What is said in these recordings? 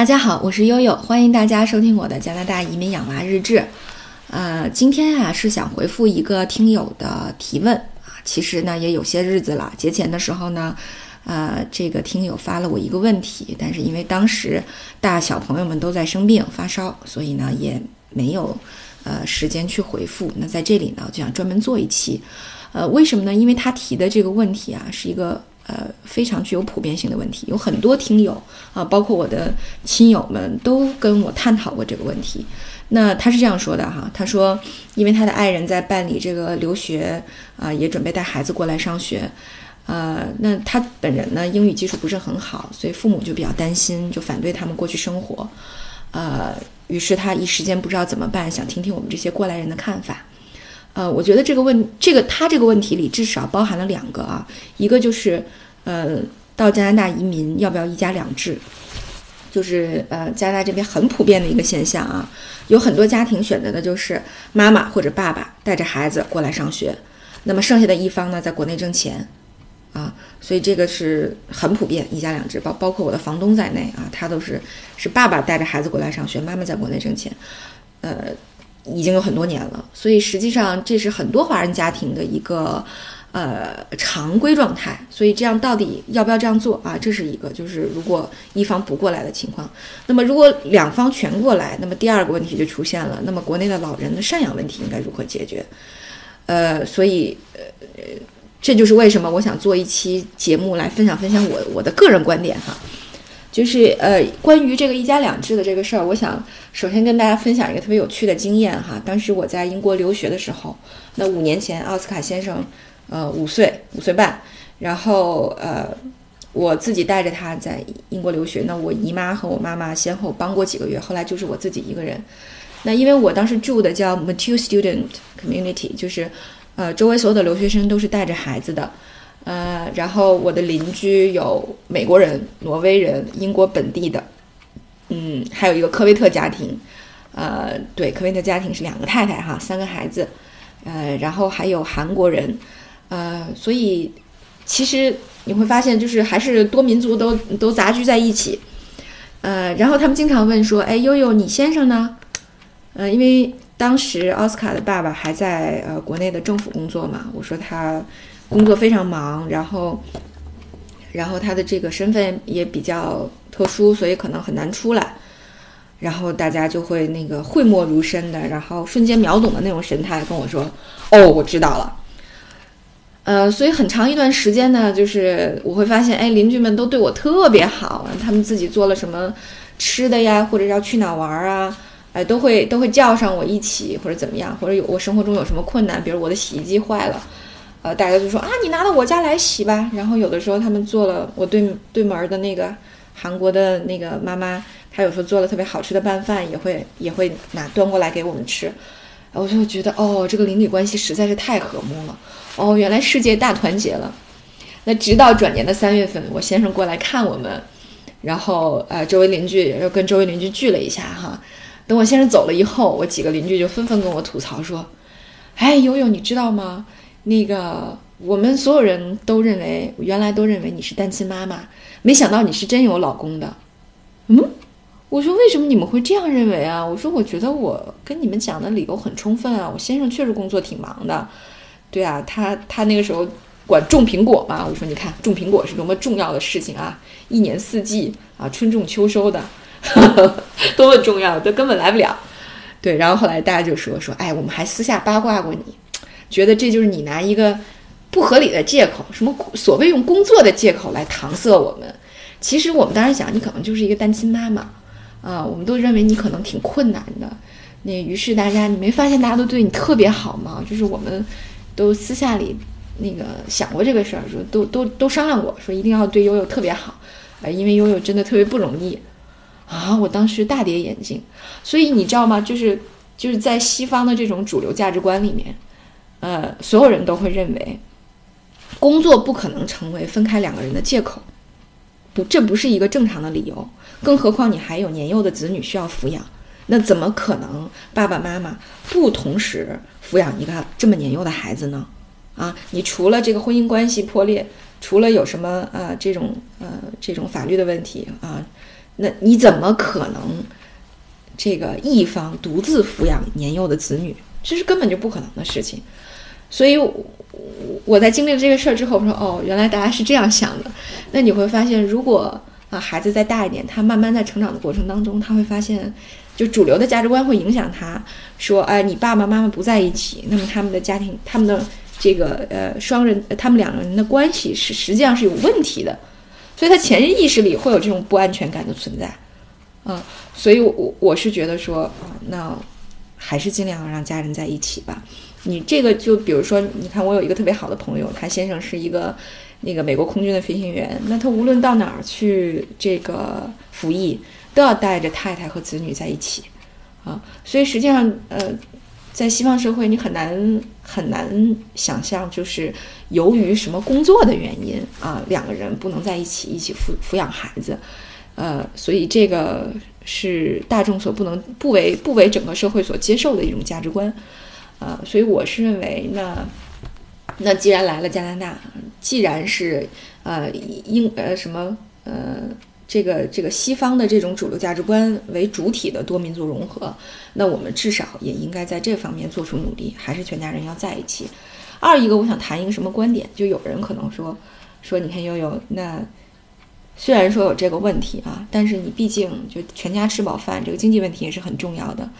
大家好，我是悠悠，欢迎大家收听我的加拿大移民养娃日志。呃，今天啊是想回复一个听友的提问啊，其实呢也有些日子了，节前的时候呢，呃，这个听友发了我一个问题，但是因为当时大小朋友们都在生病发烧，所以呢也没有呃时间去回复。那在这里呢，就想专门做一期，呃，为什么呢？因为他提的这个问题啊是一个。呃，非常具有普遍性的问题，有很多听友啊，包括我的亲友们都跟我探讨过这个问题。那他是这样说的哈，他说，因为他的爱人在办理这个留学啊，也准备带孩子过来上学，呃，那他本人呢英语基础不是很好，所以父母就比较担心，就反对他们过去生活。呃，于是他一时间不知道怎么办，想听听我们这些过来人的看法。呃，我觉得这个问这个他这个问题里至少包含了两个啊，一个就是，呃，到加拿大移民要不要一家两制，就是呃加拿大这边很普遍的一个现象啊，有很多家庭选择的就是妈妈或者爸爸带着孩子过来上学，那么剩下的一方呢在国内挣钱，啊，所以这个是很普遍一家两制，包包括我的房东在内啊，他都是是爸爸带着孩子过来上学，妈妈在国内挣钱，呃。已经有很多年了，所以实际上这是很多华人家庭的一个呃常规状态。所以这样到底要不要这样做啊？这是一个，就是如果一方不过来的情况，那么如果两方全过来，那么第二个问题就出现了。那么国内的老人的赡养问题应该如何解决？呃，所以呃，这就是为什么我想做一期节目来分享分享我我的个人观点哈。就是呃，关于这个一家两制的这个事儿，我想首先跟大家分享一个特别有趣的经验哈。当时我在英国留学的时候，那五年前奥斯卡先生，呃，五岁五岁半，然后呃，我自己带着他在英国留学。那我姨妈和我妈妈先后帮过几个月，后来就是我自己一个人。那因为我当时住的叫 Mature Student Community，就是呃，周围所有的留学生都是带着孩子的。呃，然后我的邻居有美国人、挪威人、英国本地的，嗯，还有一个科威特家庭，呃，对，科威特家庭是两个太太哈，三个孩子，呃，然后还有韩国人，呃，所以其实你会发现，就是还是多民族都都杂居在一起，呃，然后他们经常问说，哎，悠悠，你先生呢？呃，因为当时奥斯卡的爸爸还在呃国内的政府工作嘛，我说他。工作非常忙，然后，然后他的这个身份也比较特殊，所以可能很难出来。然后大家就会那个讳莫如深的，然后瞬间秒懂的那种神态跟我说：“哦，我知道了。”呃，所以很长一段时间呢，就是我会发现，哎，邻居们都对我特别好，他们自己做了什么吃的呀，或者要去哪玩啊，哎，都会都会叫上我一起，或者怎么样，或者有我生活中有什么困难，比如我的洗衣机坏了。呃，大家就说啊，你拿到我家来洗吧。然后有的时候他们做了，我对对门的那个韩国的那个妈妈，她有时候做了特别好吃的拌饭，也会也会拿端过来给我们吃。我就觉得哦，这个邻里关系实在是太和睦了。哦，原来世界大团结了。那直到转年的三月份，我先生过来看我们，然后呃，周围邻居又跟周围邻居聚了一下哈。等我先生走了以后，我几个邻居就纷纷跟我吐槽说：“哎，悠悠，你知道吗？”那个，我们所有人都认为，原来都认为你是单亲妈妈，没想到你是真有老公的。嗯，我说为什么你们会这样认为啊？我说我觉得我跟你们讲的理由很充分啊，我先生确实工作挺忙的。对啊，他他那个时候管种苹果嘛。我说你看种苹果是多么重要的事情啊，一年四季啊，春种秋收的，多么重要，都根本来不了。对，然后后来大家就说说，哎，我们还私下八卦过你。觉得这就是你拿一个不合理的借口，什么所谓用工作的借口来搪塞我们。其实我们当时想，你可能就是一个单亲妈妈啊，我们都认为你可能挺困难的。那于是大家，你没发现大家都对你特别好吗？就是我们都私下里那个想过这个事儿，说都都都商量过，说一定要对悠悠特别好，呃，因为悠悠真的特别不容易啊。我当时大跌眼镜。所以你知道吗？就是就是在西方的这种主流价值观里面。呃，所有人都会认为，工作不可能成为分开两个人的借口，不，这不是一个正常的理由。更何况你还有年幼的子女需要抚养，那怎么可能爸爸妈妈不同时抚养一个这么年幼的孩子呢？啊，你除了这个婚姻关系破裂，除了有什么呃这种呃这种法律的问题啊，那你怎么可能这个一方独自抚养年幼的子女？这是根本就不可能的事情。所以我我在经历了这个事儿之后，我说哦，原来大家是这样想的。那你会发现，如果啊孩子再大一点，他慢慢在成长的过程当中，他会发现，就主流的价值观会影响他，说哎，你爸爸妈妈不在一起，那么他们的家庭，他们的这个呃双人，他们两个人的关系是实际上是有问题的。所以他潜意识里会有这种不安全感的存在，嗯，所以我我是觉得说，那还是尽量让家人在一起吧。你这个就比如说，你看我有一个特别好的朋友，他先生是一个那个美国空军的飞行员，那他无论到哪儿去这个服役，都要带着太太和子女在一起，啊，所以实际上呃。在西方社会，你很难很难想象，就是由于什么工作的原因啊，两个人不能在一起一起抚抚养孩子，呃，所以这个是大众所不能不为不为整个社会所接受的一种价值观，啊，所以我是认为，那那既然来了加拿大，既然是呃英呃什么呃。这个这个西方的这种主流价值观为主体的多民族融合，那我们至少也应该在这方面做出努力，还是全家人要在一起。二一个，我想谈一个什么观点？就有人可能说说，你看悠悠，那虽然说有这个问题啊，但是你毕竟就全家吃饱饭，这个经济问题也是很重要的。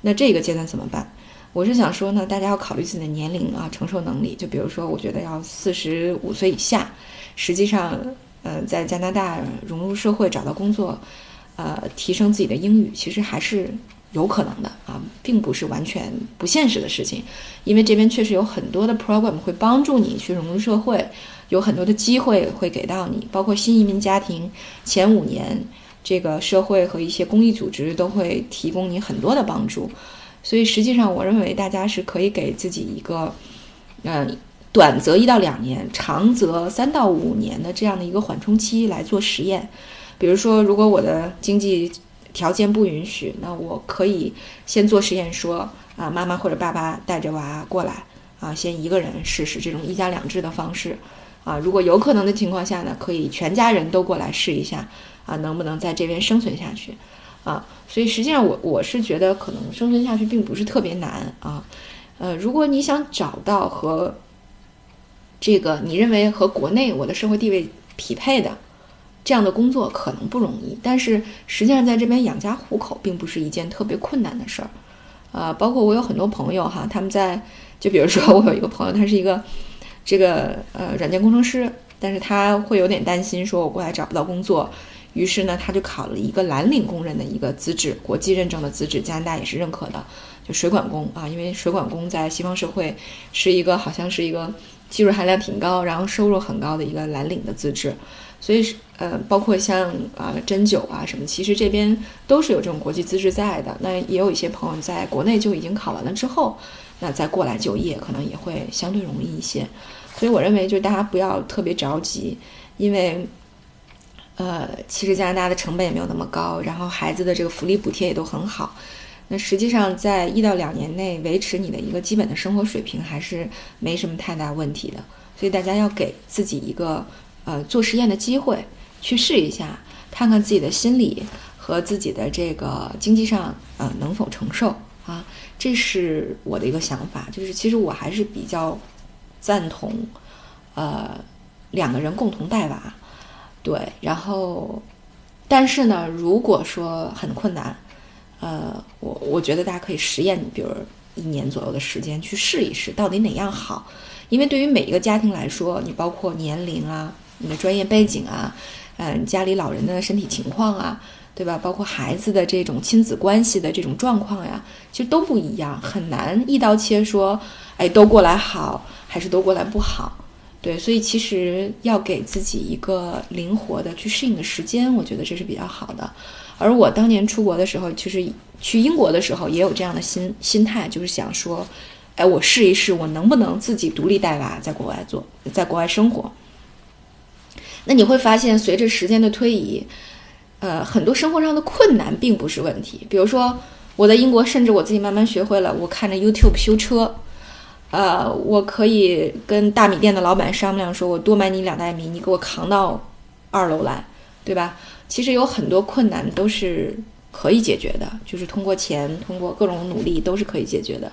那这个阶段怎么办？我是想说呢，大家要考虑自己的年龄啊，承受能力。就比如说，我觉得要四十五岁以下，实际上。呃，在加拿大融入社会、找到工作，呃，提升自己的英语，其实还是有可能的啊，并不是完全不现实的事情。因为这边确实有很多的 program 会帮助你去融入社会，有很多的机会会给到你，包括新移民家庭前五年，这个社会和一些公益组织都会提供你很多的帮助。所以实际上，我认为大家是可以给自己一个，嗯。短则一到两年，长则三到五年的这样的一个缓冲期来做实验。比如说，如果我的经济条件不允许，那我可以先做实验，说啊，妈妈或者爸爸带着娃过来啊，先一个人试试这种一家两制的方式啊。如果有可能的情况下呢，可以全家人都过来试一下啊，能不能在这边生存下去啊？所以实际上，我我是觉得可能生存下去并不是特别难啊。呃，如果你想找到和这个你认为和国内我的社会地位匹配的这样的工作可能不容易，但是实际上在这边养家糊口并不是一件特别困难的事儿，呃，包括我有很多朋友哈，他们在就比如说我有一个朋友，他是一个这个呃软件工程师，但是他会有点担心说我过来找不到工作，于是呢他就考了一个蓝领工人的一个资质，国际认证的资质，加拿大也是认可的，就水管工啊，因为水管工在西方社会是一个好像是一个。技术含量挺高，然后收入很高的一个蓝领的资质，所以是呃，包括像啊针灸啊什么，其实这边都是有这种国际资质在的。那也有一些朋友在国内就已经考完了之后，那再过来就业可能也会相对容易一些。所以我认为，就大家不要特别着急，因为呃，其实加拿大的成本也没有那么高，然后孩子的这个福利补贴也都很好。那实际上，在一到两年内维持你的一个基本的生活水平，还是没什么太大问题的。所以大家要给自己一个呃做实验的机会，去试一下，看看自己的心理和自己的这个经济上呃能否承受啊。这是我的一个想法，就是其实我还是比较赞同呃两个人共同带娃，对。然后，但是呢，如果说很困难。呃，我我觉得大家可以实验，比如一年左右的时间去试一试，到底哪样好。因为对于每一个家庭来说，你包括年龄啊、你的专业背景啊、嗯，家里老人的身体情况啊，对吧？包括孩子的这种亲子关系的这种状况呀，其实都不一样，很难一刀切说，哎，都过来好，还是都过来不好。对，所以其实要给自己一个灵活的去适应的时间，我觉得这是比较好的。而我当年出国的时候，其实去英国的时候也有这样的心心态，就是想说，哎，我试一试，我能不能自己独立带娃，在国外做，在国外生活。那你会发现，随着时间的推移，呃，很多生活上的困难并不是问题。比如说，我在英国，甚至我自己慢慢学会了，我看着 YouTube 修车，呃，我可以跟大米店的老板商量，说我多买你两袋米，你给我扛到二楼来，对吧？其实有很多困难都是可以解决的，就是通过钱，通过各种努力都是可以解决的。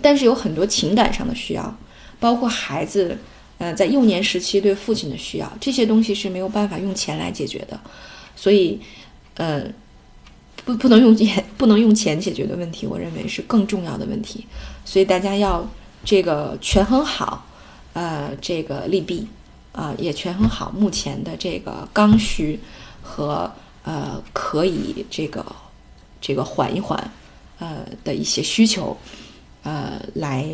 但是有很多情感上的需要，包括孩子，呃，在幼年时期对父亲的需要，这些东西是没有办法用钱来解决的。所以，呃，不不能用钱，不能用钱解决的问题，我认为是更重要的问题。所以大家要这个权衡好，呃，这个利弊，啊，也权衡好目前的这个刚需和呃可以这个这个缓一缓，呃的一些需求。呃，来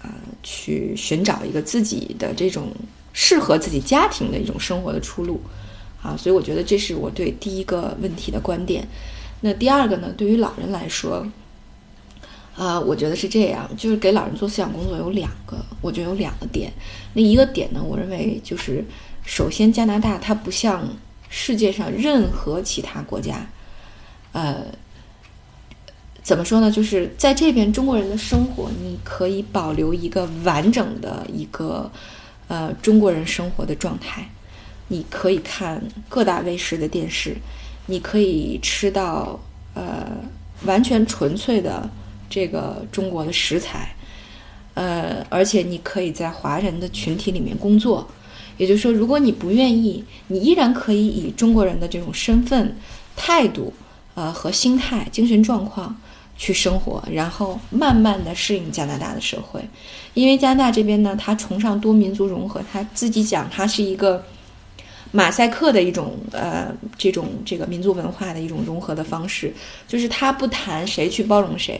啊，去寻找一个自己的这种适合自己家庭的一种生活的出路，啊，所以我觉得这是我对第一个问题的观点。那第二个呢，对于老人来说，啊，我觉得是这样，就是给老人做思想工作有两个，我觉得有两个点。那一个点呢，我认为就是，首先加拿大它不像世界上任何其他国家，呃。怎么说呢？就是在这边中国人的生活，你可以保留一个完整的一个，呃，中国人生活的状态。你可以看各大卫视的电视，你可以吃到呃完全纯粹的这个中国的食材，呃，而且你可以在华人的群体里面工作。也就是说，如果你不愿意，你依然可以以中国人的这种身份、态度，呃和心态、精神状况。去生活，然后慢慢的适应加拿大的社会，因为加拿大这边呢，他崇尚多民族融合，他自己讲他是一个马赛克的一种呃这种这个民族文化的一种融合的方式，就是他不谈谁去包容谁，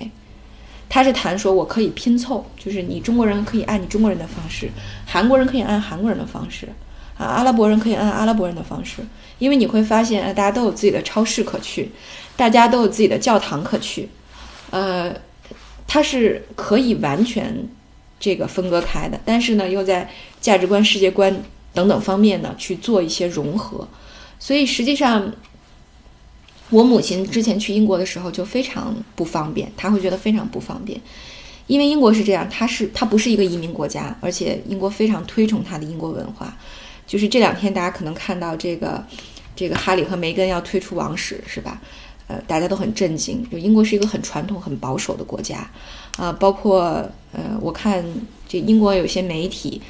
他是谈说我可以拼凑，就是你中国人可以按你中国人的方式，韩国人可以按韩国人的方式，啊，阿拉伯人可以按阿拉伯人的方式，因为你会发现，大家都有自己的超市可去，大家都有自己的教堂可去。呃，它是可以完全这个分割开的，但是呢，又在价值观、世界观等等方面呢去做一些融合。所以实际上，我母亲之前去英国的时候就非常不方便，她会觉得非常不方便，因为英国是这样，它是它不是一个移民国家，而且英国非常推崇它的英国文化。就是这两天大家可能看到这个这个哈里和梅根要退出王室，是吧？呃，大家都很震惊。就英国是一个很传统、很保守的国家，啊，包括呃，我看这英国有些媒体，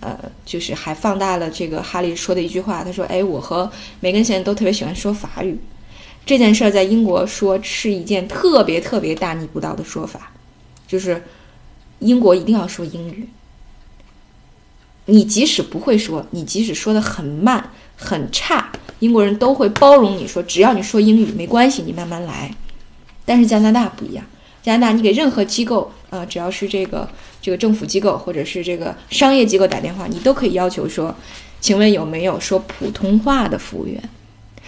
呃，就是还放大了这个哈利说的一句话。他说：“哎，我和梅根现在都特别喜欢说法语，这件事儿在英国说是一件特别特别大逆不道的说法，就是英国一定要说英语。你即使不会说，你即使说的很慢、很差。”英国人都会包容你说，只要你说英语没关系，你慢慢来。但是加拿大不一样，加拿大你给任何机构啊，只要是这个这个政府机构或者是这个商业机构打电话，你都可以要求说，请问有没有说普通话的服务员？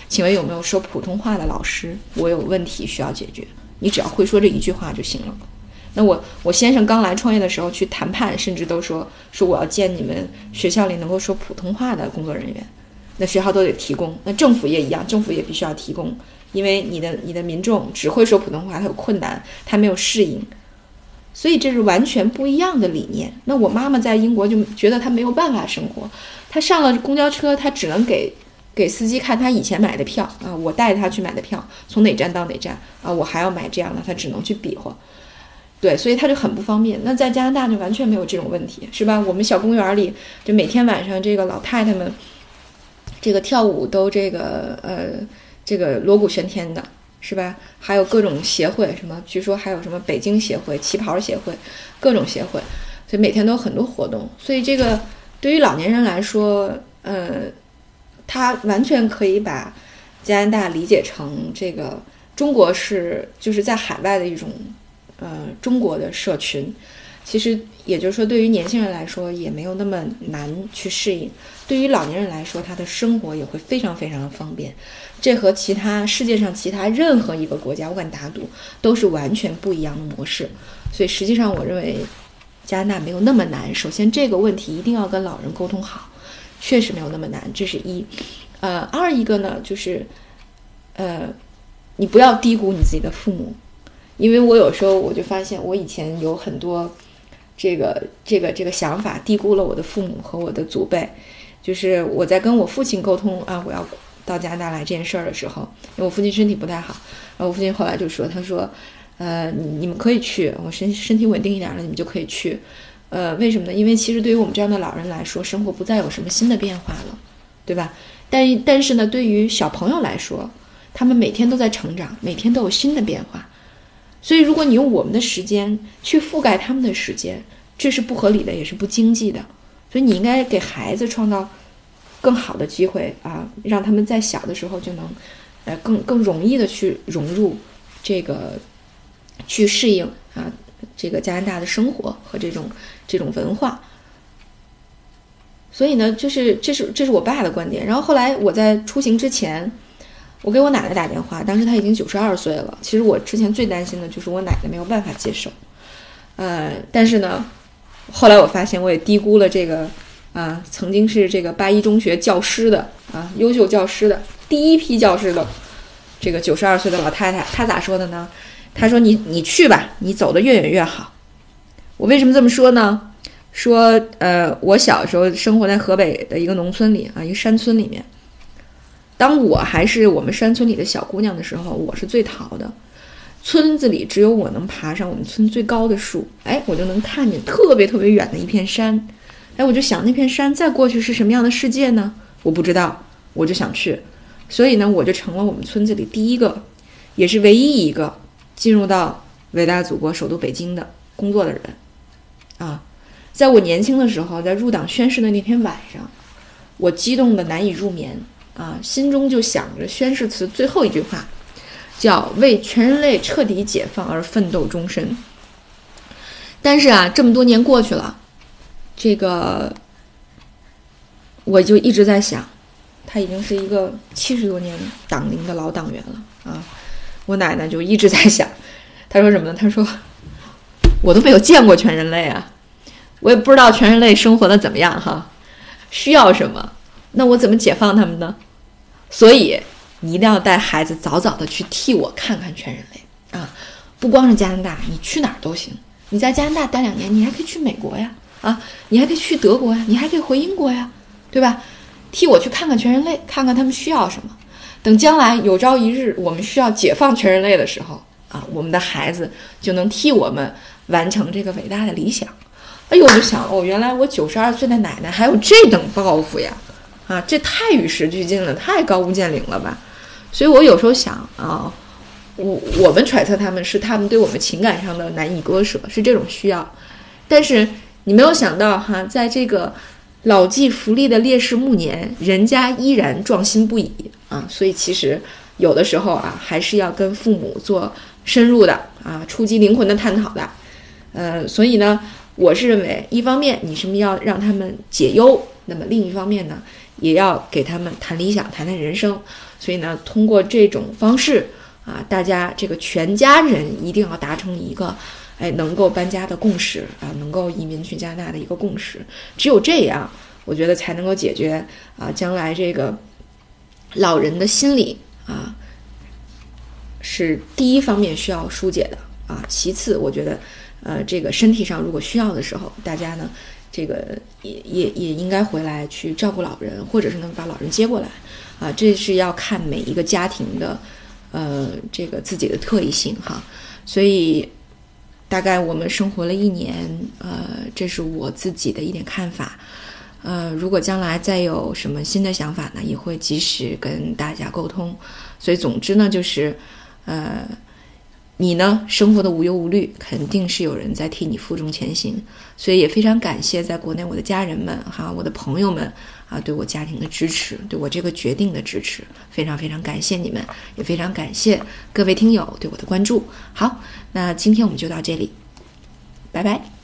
请问有没有说普通话的老师？我有问题需要解决，你只要会说这一句话就行了。那我我先生刚来创业的时候去谈判，甚至都说说我要见你们学校里能够说普通话的工作人员。那学校都得提供，那政府也一样，政府也必须要提供，因为你的你的民众只会说普通话，他有困难，他没有适应，所以这是完全不一样的理念。那我妈妈在英国就觉得她没有办法生活，她上了公交车，她只能给给司机看他以前买的票啊，我带他去买的票，从哪站到哪站啊，我还要买这样的，他只能去比划，对，所以他就很不方便。那在加拿大就完全没有这种问题，是吧？我们小公园里就每天晚上这个老太太们。这个跳舞都这个呃，这个锣鼓喧天的，是吧？还有各种协会，什么据说还有什么北京协会、旗袍协会，各种协会，所以每天都有很多活动。所以这个对于老年人来说，呃，他完全可以把加拿大理解成这个中国是就是在海外的一种呃中国的社群。其实也就是说，对于年轻人来说也没有那么难去适应；对于老年人来说，他的生活也会非常非常的方便。这和其他世界上其他任何一个国家，我敢打赌，都是完全不一样的模式。所以实际上，我认为加拿大没有那么难。首先，这个问题一定要跟老人沟通好，确实没有那么难，这是一。呃，二一个呢，就是呃，你不要低估你自己的父母，因为我有时候我就发现，我以前有很多。这个这个这个想法低估了我的父母和我的祖辈，就是我在跟我父亲沟通啊，我要到加拿大来这件事儿的时候，因为我父亲身体不太好，然后我父亲后来就说，他说，呃，你你们可以去，我身身体稳定一点了，你们就可以去。呃，为什么呢？因为其实对于我们这样的老人来说，生活不再有什么新的变化了，对吧？但但是呢，对于小朋友来说，他们每天都在成长，每天都有新的变化。所以，如果你用我们的时间去覆盖他们的时间，这是不合理的，也是不经济的。所以，你应该给孩子创造更好的机会啊，让他们在小的时候就能呃更更容易的去融入这个，去适应啊这个加拿大的生活和这种这种文化。所以呢，就是这是这是我爸的观点。然后后来我在出行之前。我给我奶奶打电话，当时她已经九十二岁了。其实我之前最担心的就是我奶奶没有办法接受，呃，但是呢，后来我发现我也低估了这个啊，曾经是这个八一中学教师的啊，优秀教师的第一批教师的这个九十二岁的老太太，她咋说的呢？她说：“你你去吧，你走得越远越好。”我为什么这么说呢？说呃，我小时候生活在河北的一个农村里啊，一个山村里面。当我还是我们山村里的小姑娘的时候，我是最淘的。村子里只有我能爬上我们村最高的树，哎，我就能看见特别特别远的一片山，哎，我就想那片山再过去是什么样的世界呢？我不知道，我就想去，所以呢，我就成了我们村子里第一个，也是唯一一个进入到伟大祖国首都北京的工作的人。啊，在我年轻的时候，在入党宣誓的那天晚上，我激动的难以入眠。啊，心中就想着宣誓词最后一句话，叫“为全人类彻底解放而奋斗终身”。但是啊，这么多年过去了，这个我就一直在想，他已经是一个七十多年党龄的老党员了啊。我奶奶就一直在想，她说什么呢？她说：“我都没有见过全人类啊，我也不知道全人类生活的怎么样哈，需要什么，那我怎么解放他们呢？”所以，你一定要带孩子早早的去替我看看全人类啊！不光是加拿大，你去哪儿都行。你在加拿大待两年，你还可以去美国呀，啊，你还可以去德国呀，你还可以回英国呀，对吧？替我去看看全人类，看看他们需要什么。等将来有朝一日我们需要解放全人类的时候啊，我们的孩子就能替我们完成这个伟大的理想。哎呦，我就想哦，原来我九十二岁的奶奶还有这等抱负呀！啊，这太与时俱进了，太高屋建瓴了吧？所以我有时候想啊，我我们揣测他们是他们对我们情感上的难以割舍，是这种需要。但是你没有想到哈，在这个老骥伏枥的烈士暮年，人家依然壮心不已啊。所以其实有的时候啊，还是要跟父母做深入的啊、触及灵魂的探讨的。呃，所以呢，我是认为，一方面你是要让他们解忧，那么另一方面呢？也要给他们谈理想，谈谈人生。所以呢，通过这种方式啊，大家这个全家人一定要达成一个，哎，能够搬家的共识啊，能够移民去加拿大的一个共识。只有这样，我觉得才能够解决啊，将来这个老人的心理啊，是第一方面需要疏解的啊。其次，我觉得，呃，这个身体上如果需要的时候，大家呢。这个也也也应该回来去照顾老人，或者是能把老人接过来，啊，这是要看每一个家庭的，呃，这个自己的特异性哈。所以大概我们生活了一年，呃，这是我自己的一点看法。呃，如果将来再有什么新的想法呢，也会及时跟大家沟通。所以总之呢，就是，呃。你呢？生活的无忧无虑，肯定是有人在替你负重前行，所以也非常感谢在国内我的家人们哈，我的朋友们啊，对我家庭的支持，对我这个决定的支持，非常非常感谢你们，也非常感谢各位听友对我的关注。好，那今天我们就到这里，拜拜。